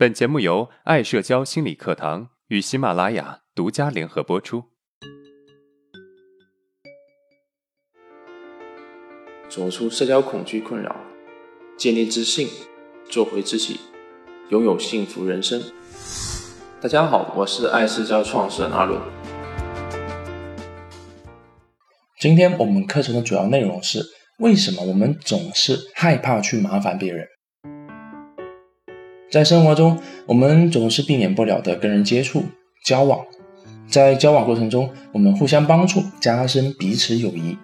本节目由爱社交心理课堂与喜马拉雅独家联合播出。走出社交恐惧困扰，建立自信，做回自己，拥有幸福人生。大家好，我是爱社交创始人阿伦。今天我们课程的主要内容是：为什么我们总是害怕去麻烦别人？在生活中，我们总是避免不了的跟人接触、交往。在交往过程中，我们互相帮助，加深彼此友谊。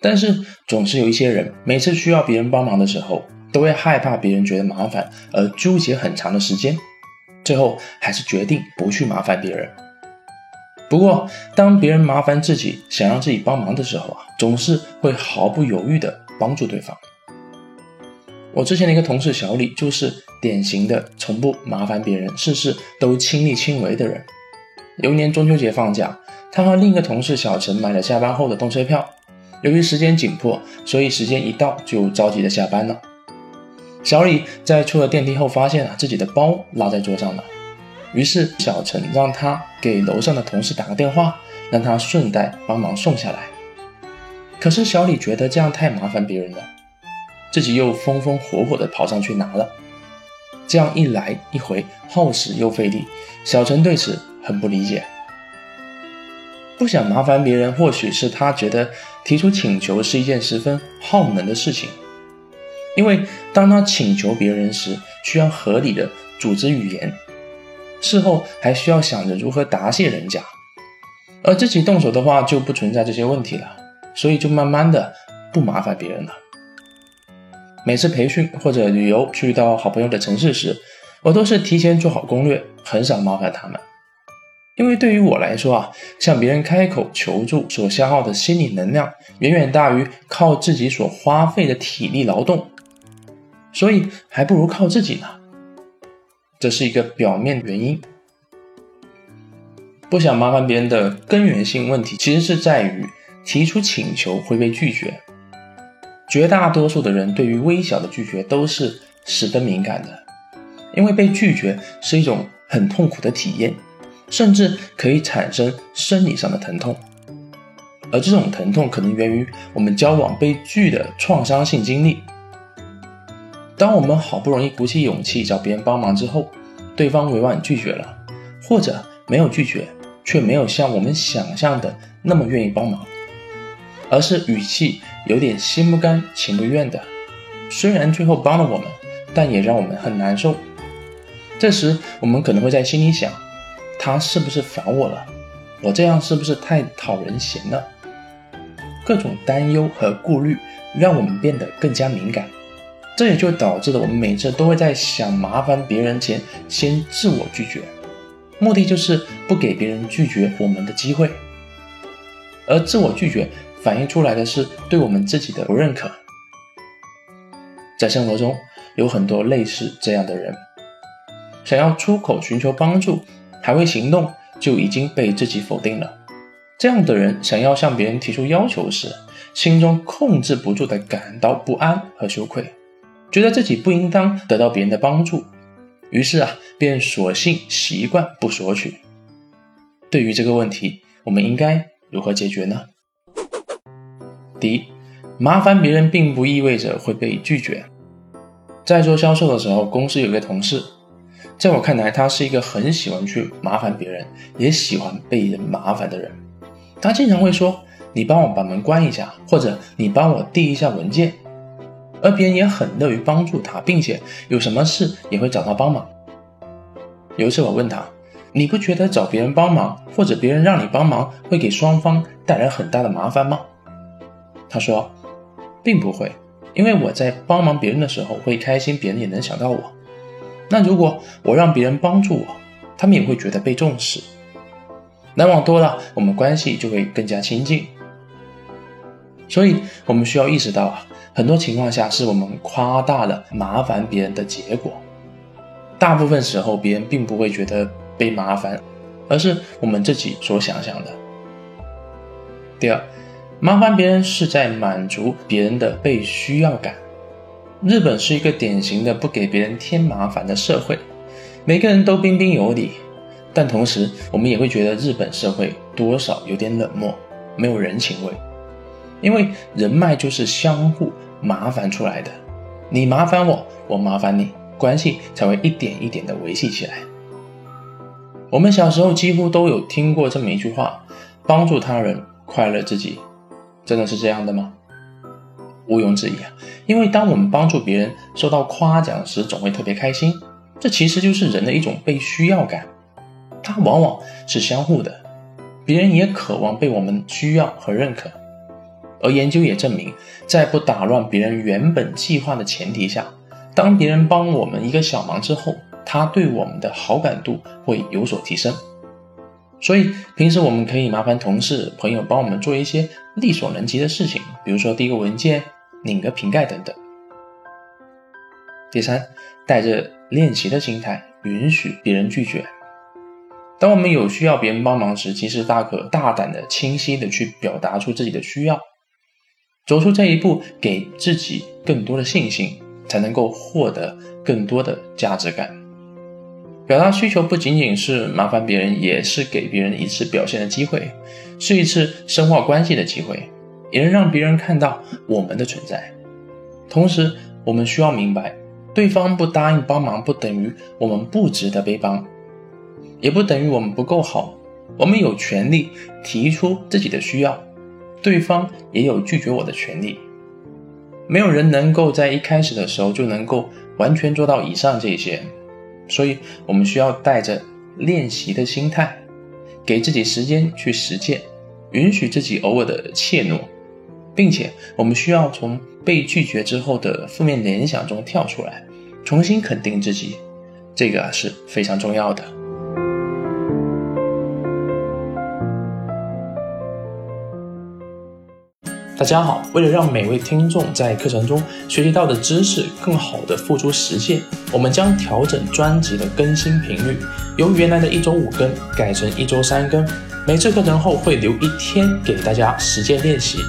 但是，总是有一些人，每次需要别人帮忙的时候，都会害怕别人觉得麻烦，而纠结很长的时间，最后还是决定不去麻烦别人。不过，当别人麻烦自己，想让自己帮忙的时候啊，总是会毫不犹豫地帮助对方。我之前的一个同事小李，就是典型的从不麻烦别人、事事都亲力亲为的人。有一年中秋节放假，他和另一个同事小陈买了下班后的动车票。由于时间紧迫，所以时间一到就着急的下班了。小李在出了电梯后，发现啊自己的包落在桌上了。于是小陈让他给楼上的同事打个电话，让他顺带帮忙送下来。可是小李觉得这样太麻烦别人了。自己又风风火火地跑上去拿了，这样一来一回，耗时又费力。小陈对此很不理解，不想麻烦别人，或许是他觉得提出请求是一件十分耗能的事情，因为当他请求别人时，需要合理的组织语言，事后还需要想着如何答谢人家，而自己动手的话就不存在这些问题了，所以就慢慢的不麻烦别人了。每次培训或者旅游去到好朋友的城市时，我都是提前做好攻略，很少麻烦他们。因为对于我来说啊，向别人开口求助所消耗的心理能量，远远大于靠自己所花费的体力劳动，所以还不如靠自己呢。这是一个表面原因。不想麻烦别人的根源性问题，其实是在于提出请求会被拒绝。绝大多数的人对于微小的拒绝都是十分敏感的，因为被拒绝是一种很痛苦的体验，甚至可以产生生理上的疼痛。而这种疼痛可能源于我们交往被拒的创伤性经历。当我们好不容易鼓起勇气找别人帮忙之后，对方委婉拒绝了，或者没有拒绝，却没有像我们想象的那么愿意帮忙。而是语气有点心不甘情不愿的，虽然最后帮了我们，但也让我们很难受。这时我们可能会在心里想：他是不是烦我了？我这样是不是太讨人嫌了？各种担忧和顾虑让我们变得更加敏感，这也就导致了我们每次都会在想麻烦别人前先自我拒绝，目的就是不给别人拒绝我们的机会，而自我拒绝。反映出来的是对我们自己的不认可。在生活中有很多类似这样的人，想要出口寻求帮助，还未行动就已经被自己否定了。这样的人想要向别人提出要求时，心中控制不住的感到不安和羞愧，觉得自己不应当得到别人的帮助，于是啊，便索性习惯不索取。对于这个问题，我们应该如何解决呢？第一，麻烦别人并不意味着会被拒绝。在做销售的时候，公司有个同事，在我看来，他是一个很喜欢去麻烦别人，也喜欢被人麻烦的人。他经常会说：“你帮我把门关一下，或者你帮我递一下文件。”而别人也很乐于帮助他，并且有什么事也会找他帮忙。有一次我问他：“你不觉得找别人帮忙，或者别人让你帮忙，会给双方带来很大的麻烦吗？”他说，并不会，因为我在帮忙别人的时候会开心，别人也能想到我。那如果我让别人帮助我，他们也会觉得被重视。来往多了，我们关系就会更加亲近。所以，我们需要意识到啊，很多情况下是我们夸大了麻烦别人的结果。大部分时候，别人并不会觉得被麻烦，而是我们自己所想象的。第二。麻烦别人是在满足别人的被需要感。日本是一个典型的不给别人添麻烦的社会，每个人都彬彬有礼，但同时我们也会觉得日本社会多少有点冷漠，没有人情味。因为人脉就是相互麻烦出来的，你麻烦我，我麻烦你，关系才会一点一点的维系起来。我们小时候几乎都有听过这么一句话：帮助他人，快乐自己。真的是这样的吗？毋庸置疑啊！因为当我们帮助别人受到夸奖时，总会特别开心。这其实就是人的一种被需要感，它往往是相互的。别人也渴望被我们需要和认可。而研究也证明，在不打乱别人原本计划的前提下，当别人帮我们一个小忙之后，他对我们的好感度会有所提升。所以平时我们可以麻烦同事、朋友帮我们做一些力所能及的事情，比如说递个文件。拧个瓶盖等等。第三，带着练习的心态，允许别人拒绝。当我们有需要别人帮忙时，其实大可大胆的、清晰的去表达出自己的需要，走出这一步，给自己更多的信心，才能够获得更多的价值感。表达需求不仅仅是麻烦别人，也是给别人一次表现的机会，是一次深化关系的机会。也能让别人看到我们的存在。同时，我们需要明白，对方不答应帮忙，不等于我们不值得被帮，也不等于我们不够好。我们有权利提出自己的需要，对方也有拒绝我的权利。没有人能够在一开始的时候就能够完全做到以上这些，所以我们需要带着练习的心态，给自己时间去实践，允许自己偶尔的怯懦。并且，我们需要从被拒绝之后的负面联想中跳出来，重新肯定自己，这个是非常重要的。大家好，为了让每位听众在课程中学习到的知识更好的付诸实践，我们将调整专辑的更新频率，由原来的一周五更改成一周三更。每次课程后会留一天给大家实践练习。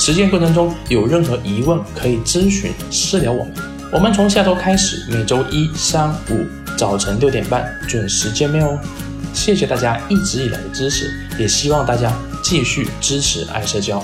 实践过程中有任何疑问，可以咨询私聊我们。我们从下周开始，每周一、三、五早晨六点半准时见面哦。谢谢大家一直以来的支持，也希望大家继续支持爱社交。